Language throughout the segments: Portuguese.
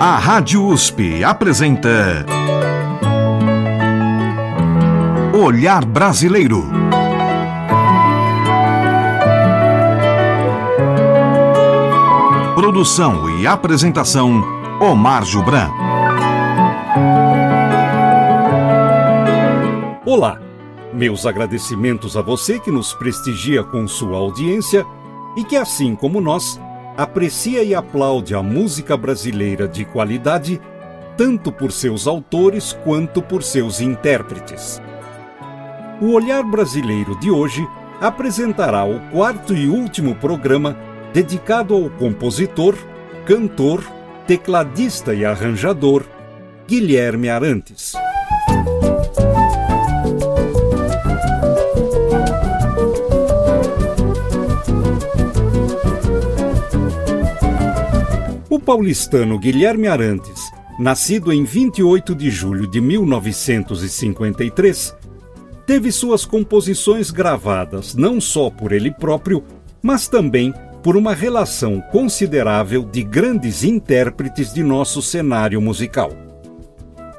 A Rádio USP apresenta Olhar Brasileiro. Produção e apresentação Omar Jubran. Olá, meus agradecimentos a você que nos prestigia com sua audiência e que, assim como nós, aprecia e aplaude a música brasileira de qualidade, tanto por seus autores quanto por seus intérpretes. O Olhar Brasileiro de hoje apresentará o quarto e último programa dedicado ao compositor, cantor, tecladista e arranjador Guilherme Arantes. Paulistano Guilherme Arantes, nascido em 28 de julho de 1953, teve suas composições gravadas não só por ele próprio, mas também por uma relação considerável de grandes intérpretes de nosso cenário musical.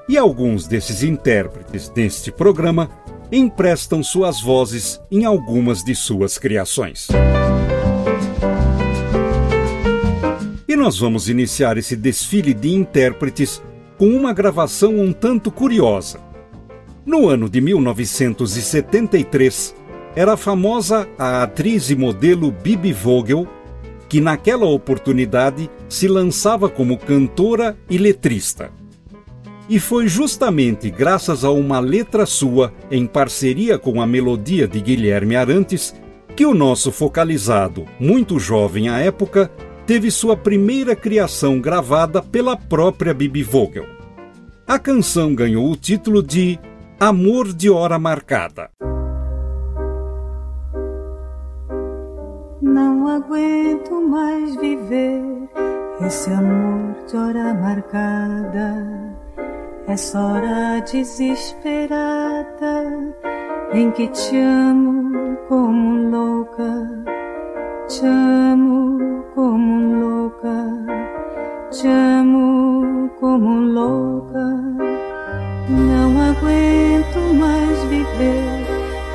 E alguns desses intérpretes neste programa emprestam suas vozes em algumas de suas criações. Nós vamos iniciar esse desfile de intérpretes com uma gravação um tanto curiosa. No ano de 1973, era famosa a atriz e modelo Bibi Vogel, que naquela oportunidade se lançava como cantora e letrista. E foi justamente graças a uma letra sua, em parceria com a melodia de Guilherme Arantes, que o nosso focalizado, muito jovem à época, teve sua primeira criação gravada pela própria Bibi Vogel. A canção ganhou o título de Amor de Hora Marcada. Não aguento mais viver esse amor de hora marcada, essa hora desesperada em que te amo como louca, te amo como louca, te amo como louca. Não aguento mais viver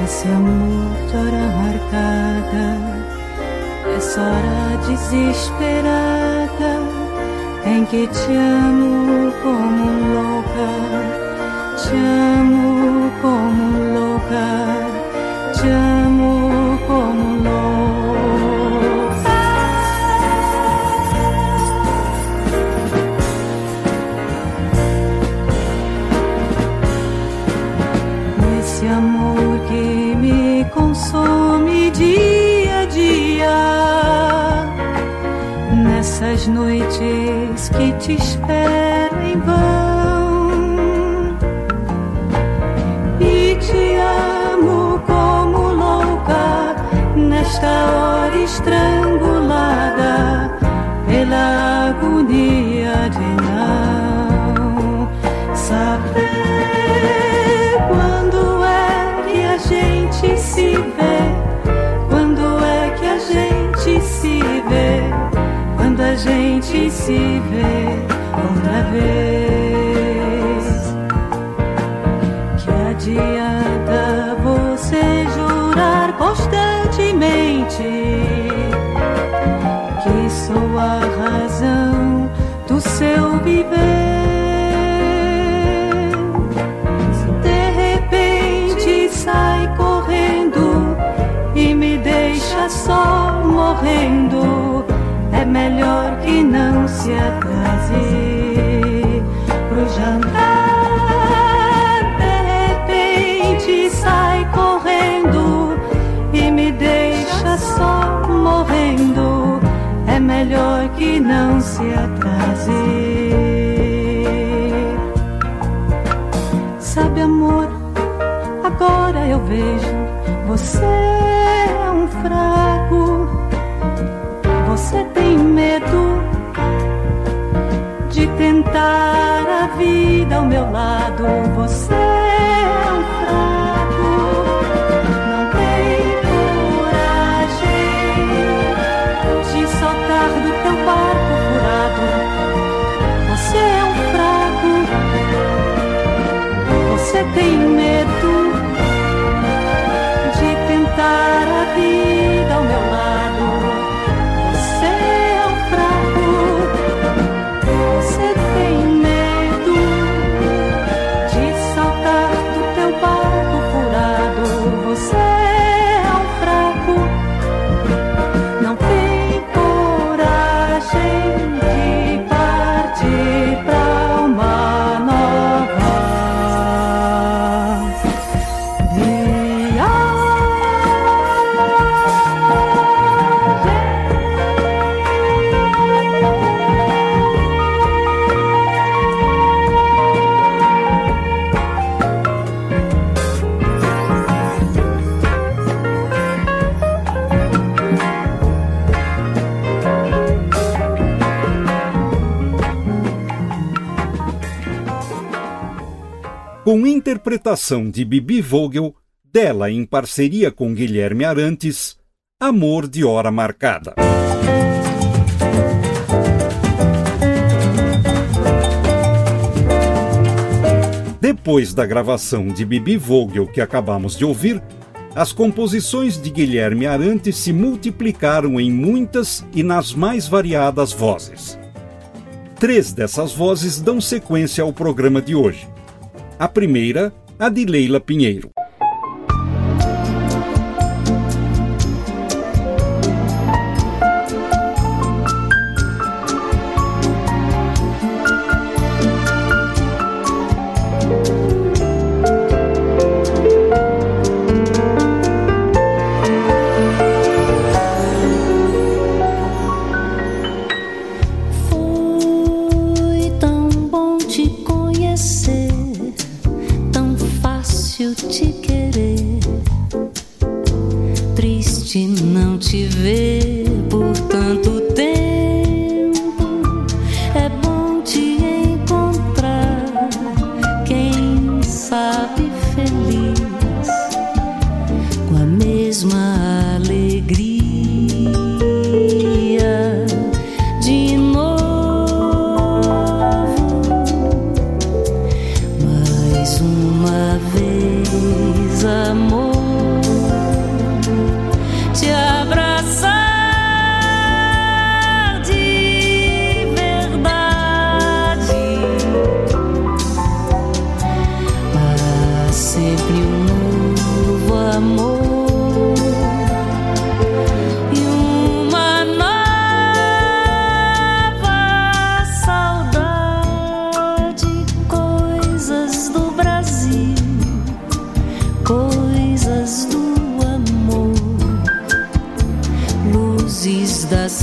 esse amor de hora marcada, essa hora desesperada em que te amo como louca, te amo como louca, noites que te espero em vão. E te amo como louca nesta hora estrangulada pela a gente se vê outra vez. Que adianta você jurar constantemente que sou a razão do seu viver? De repente sai correndo e me deixa só morrendo é melhor que não se atrase pro jantar. De repente sai correndo e me deixa só morrendo. É melhor que não se atrase. Sabe, amor, agora eu vejo você é um fraco você tem tentar a vida ao meu lado, você é um fraco. Não tem coragem de saltar do teu barco furado. Você é um fraco. Você tem medo. Interpretação de Bibi Vogel, dela em parceria com Guilherme Arantes, Amor de Hora Marcada. Depois da gravação de Bibi Vogel que acabamos de ouvir, as composições de Guilherme Arantes se multiplicaram em muitas e nas mais variadas vozes. Três dessas vozes dão sequência ao programa de hoje. A primeira, a de Leila Pinheiro.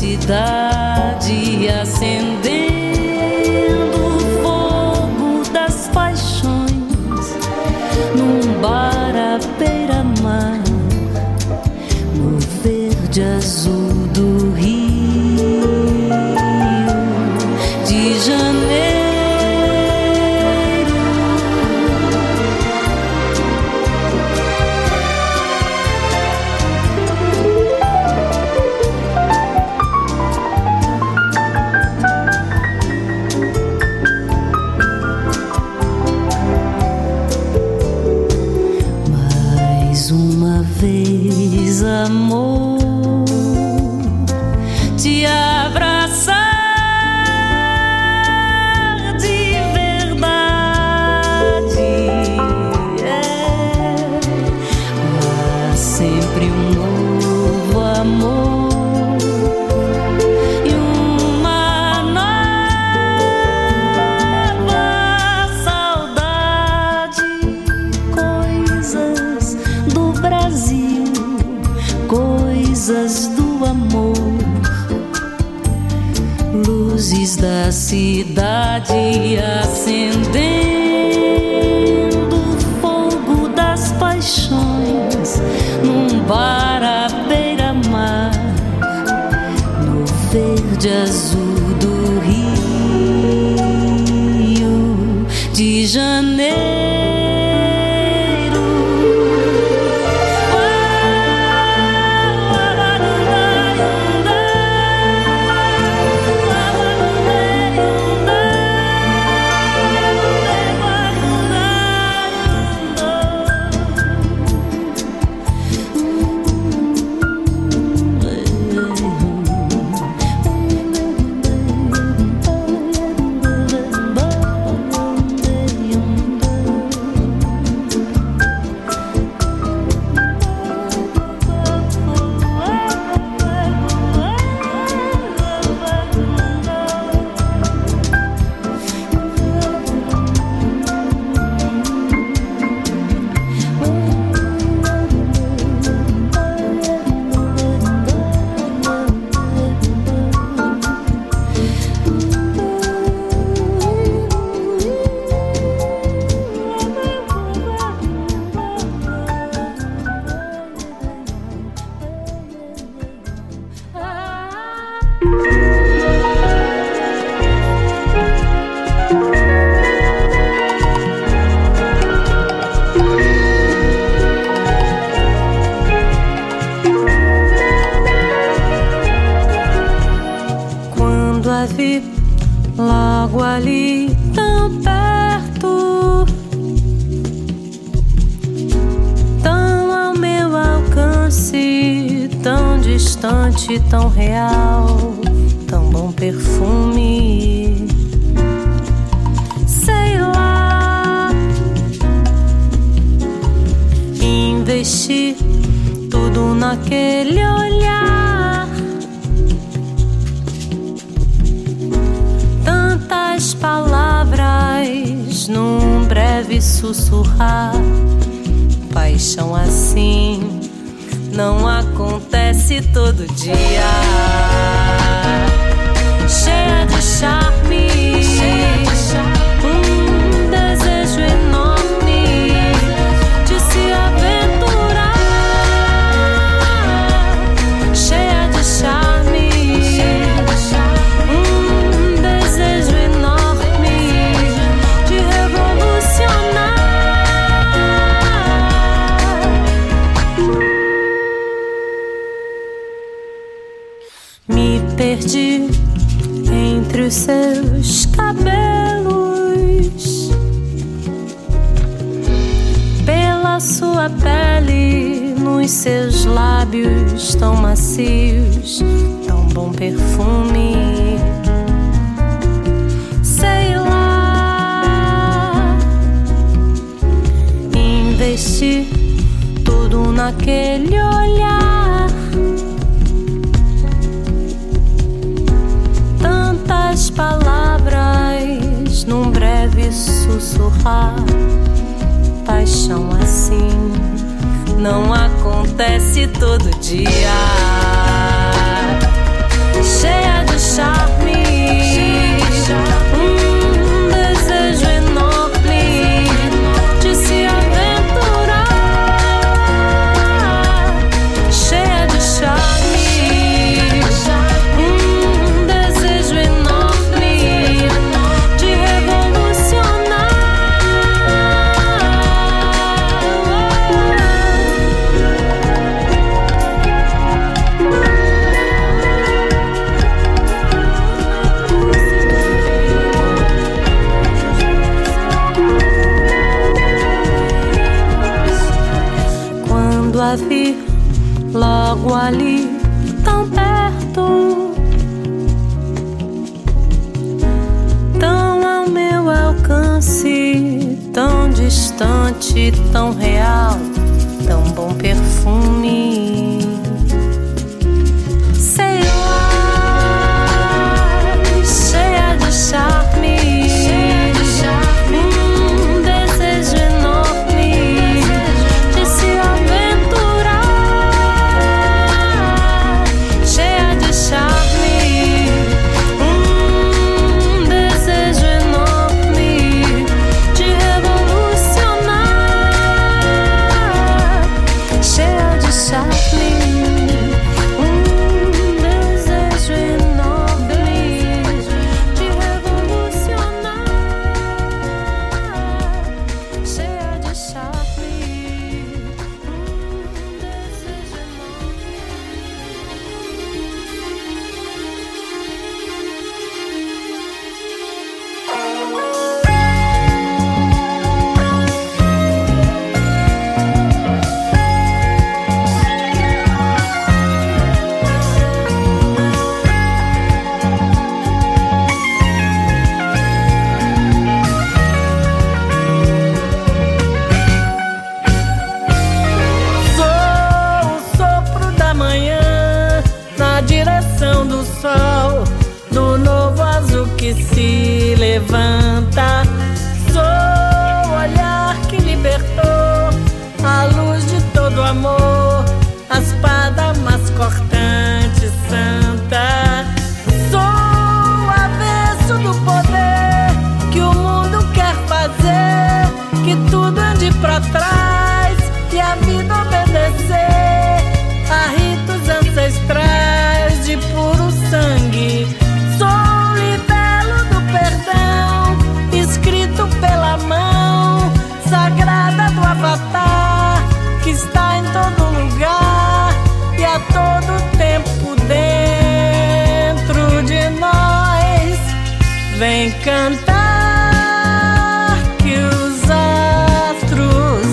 cidade. Tudo naquele olhar. palavras num breve sussurrar. Paixão assim não acontece todo dia. Cheia de charme. Cheia os seus cabelos, pela sua pele, nos seus lábios tão macios, tão bom perfume. Sei lá, investi tudo naquele olhar sussurrar. Paixão assim não acontece todo dia. Cheia de charme. Cheia de charme. Logo ali, tão perto, tão ao meu alcance, tão distante, tão real, tão bom perfume. manhã na direção do sol, do novo azul que se levanta. Sou o olhar que libertou a luz de todo amor, as espadas. Cantar que os astros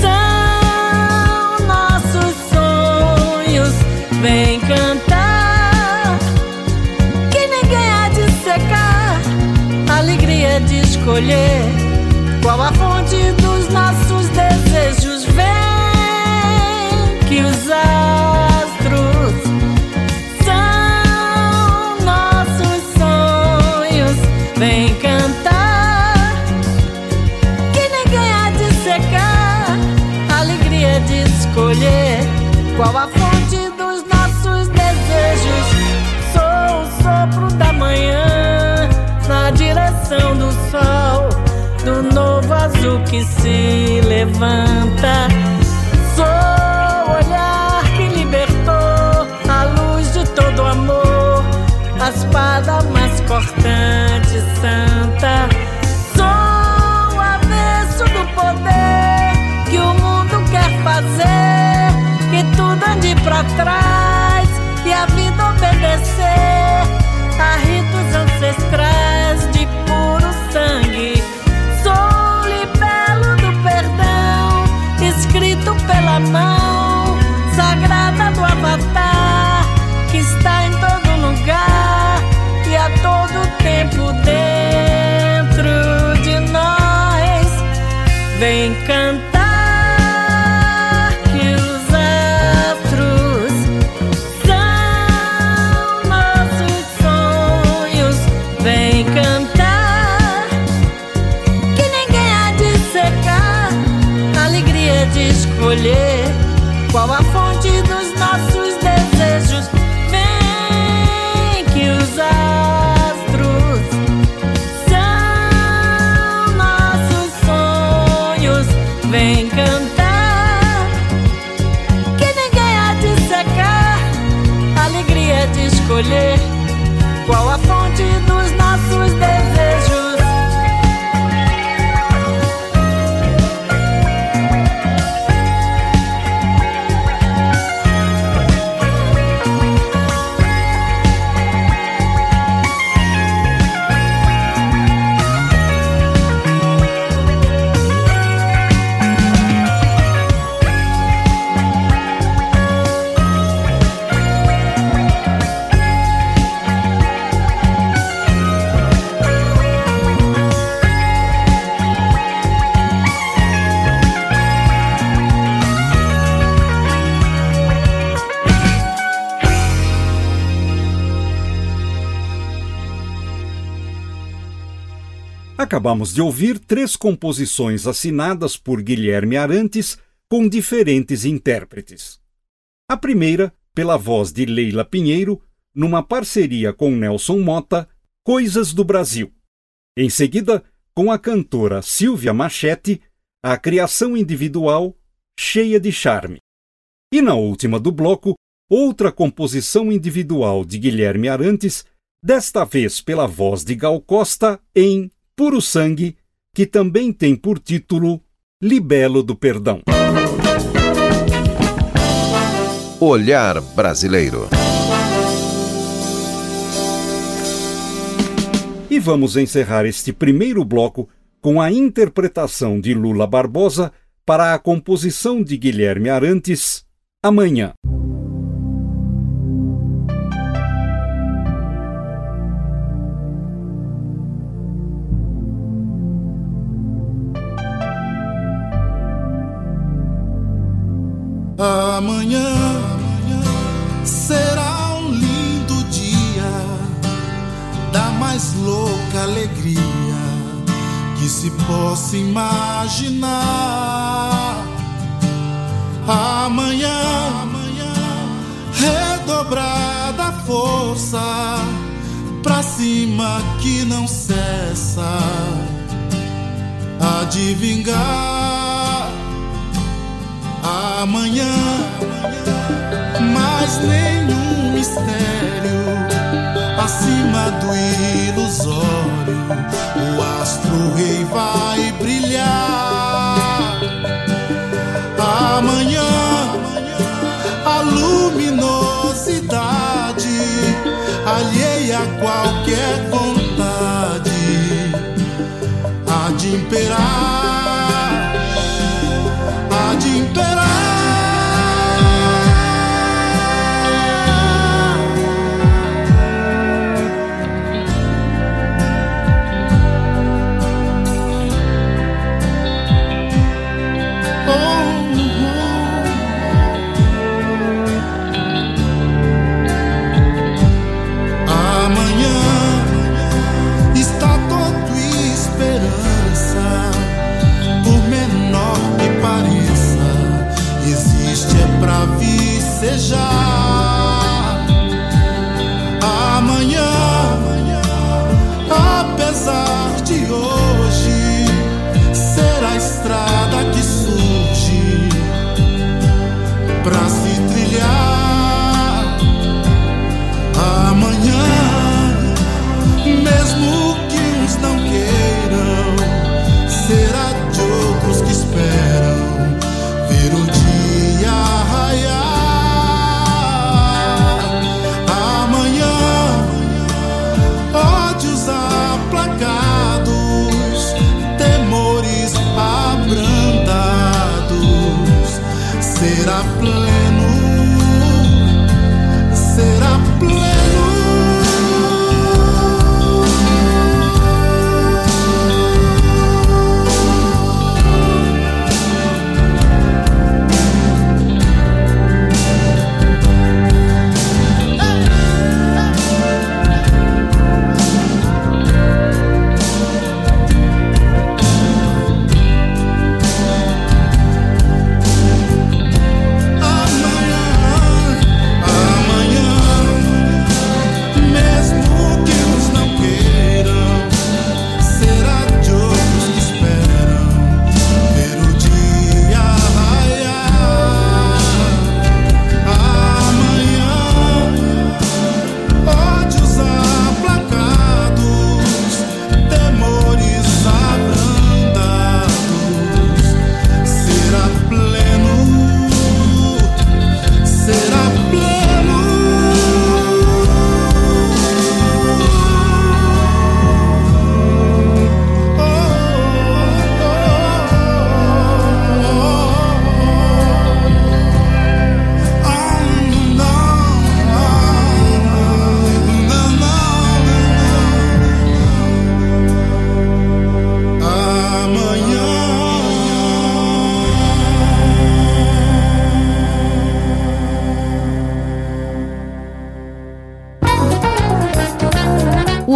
são nossos sonhos. Vem cantar que ninguém há de secar. Alegria de escolher que se levanta. Vem cantar Acabamos de ouvir três composições assinadas por Guilherme Arantes com diferentes intérpretes. A primeira, pela voz de Leila Pinheiro, numa parceria com Nelson Mota, Coisas do Brasil. Em seguida, com a cantora Silvia Machete, a criação individual Cheia de Charme. E na última do bloco, outra composição individual de Guilherme Arantes, desta vez pela voz de Gal Costa em Puro Sangue, que também tem por título Libelo do Perdão. Olhar Brasileiro. E vamos encerrar este primeiro bloco com a interpretação de Lula Barbosa para a composição de Guilherme Arantes, Amanhã. Amanhã será um lindo dia da mais louca alegria que se possa imaginar. Amanhã, redobrada força pra cima que não cessa a de vingar amanhã, mas nenhum mistério acima do ilusório. O astro rei vai brilhar. Amanhã, a luminosidade alheia a qualquer vontade há de imperar.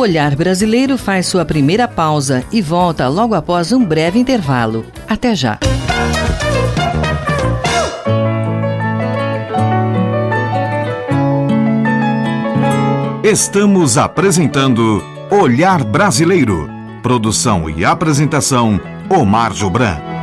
Olhar Brasileiro faz sua primeira pausa e volta logo após um breve intervalo. Até já. Estamos apresentando Olhar Brasileiro. Produção e apresentação Omar Jobran.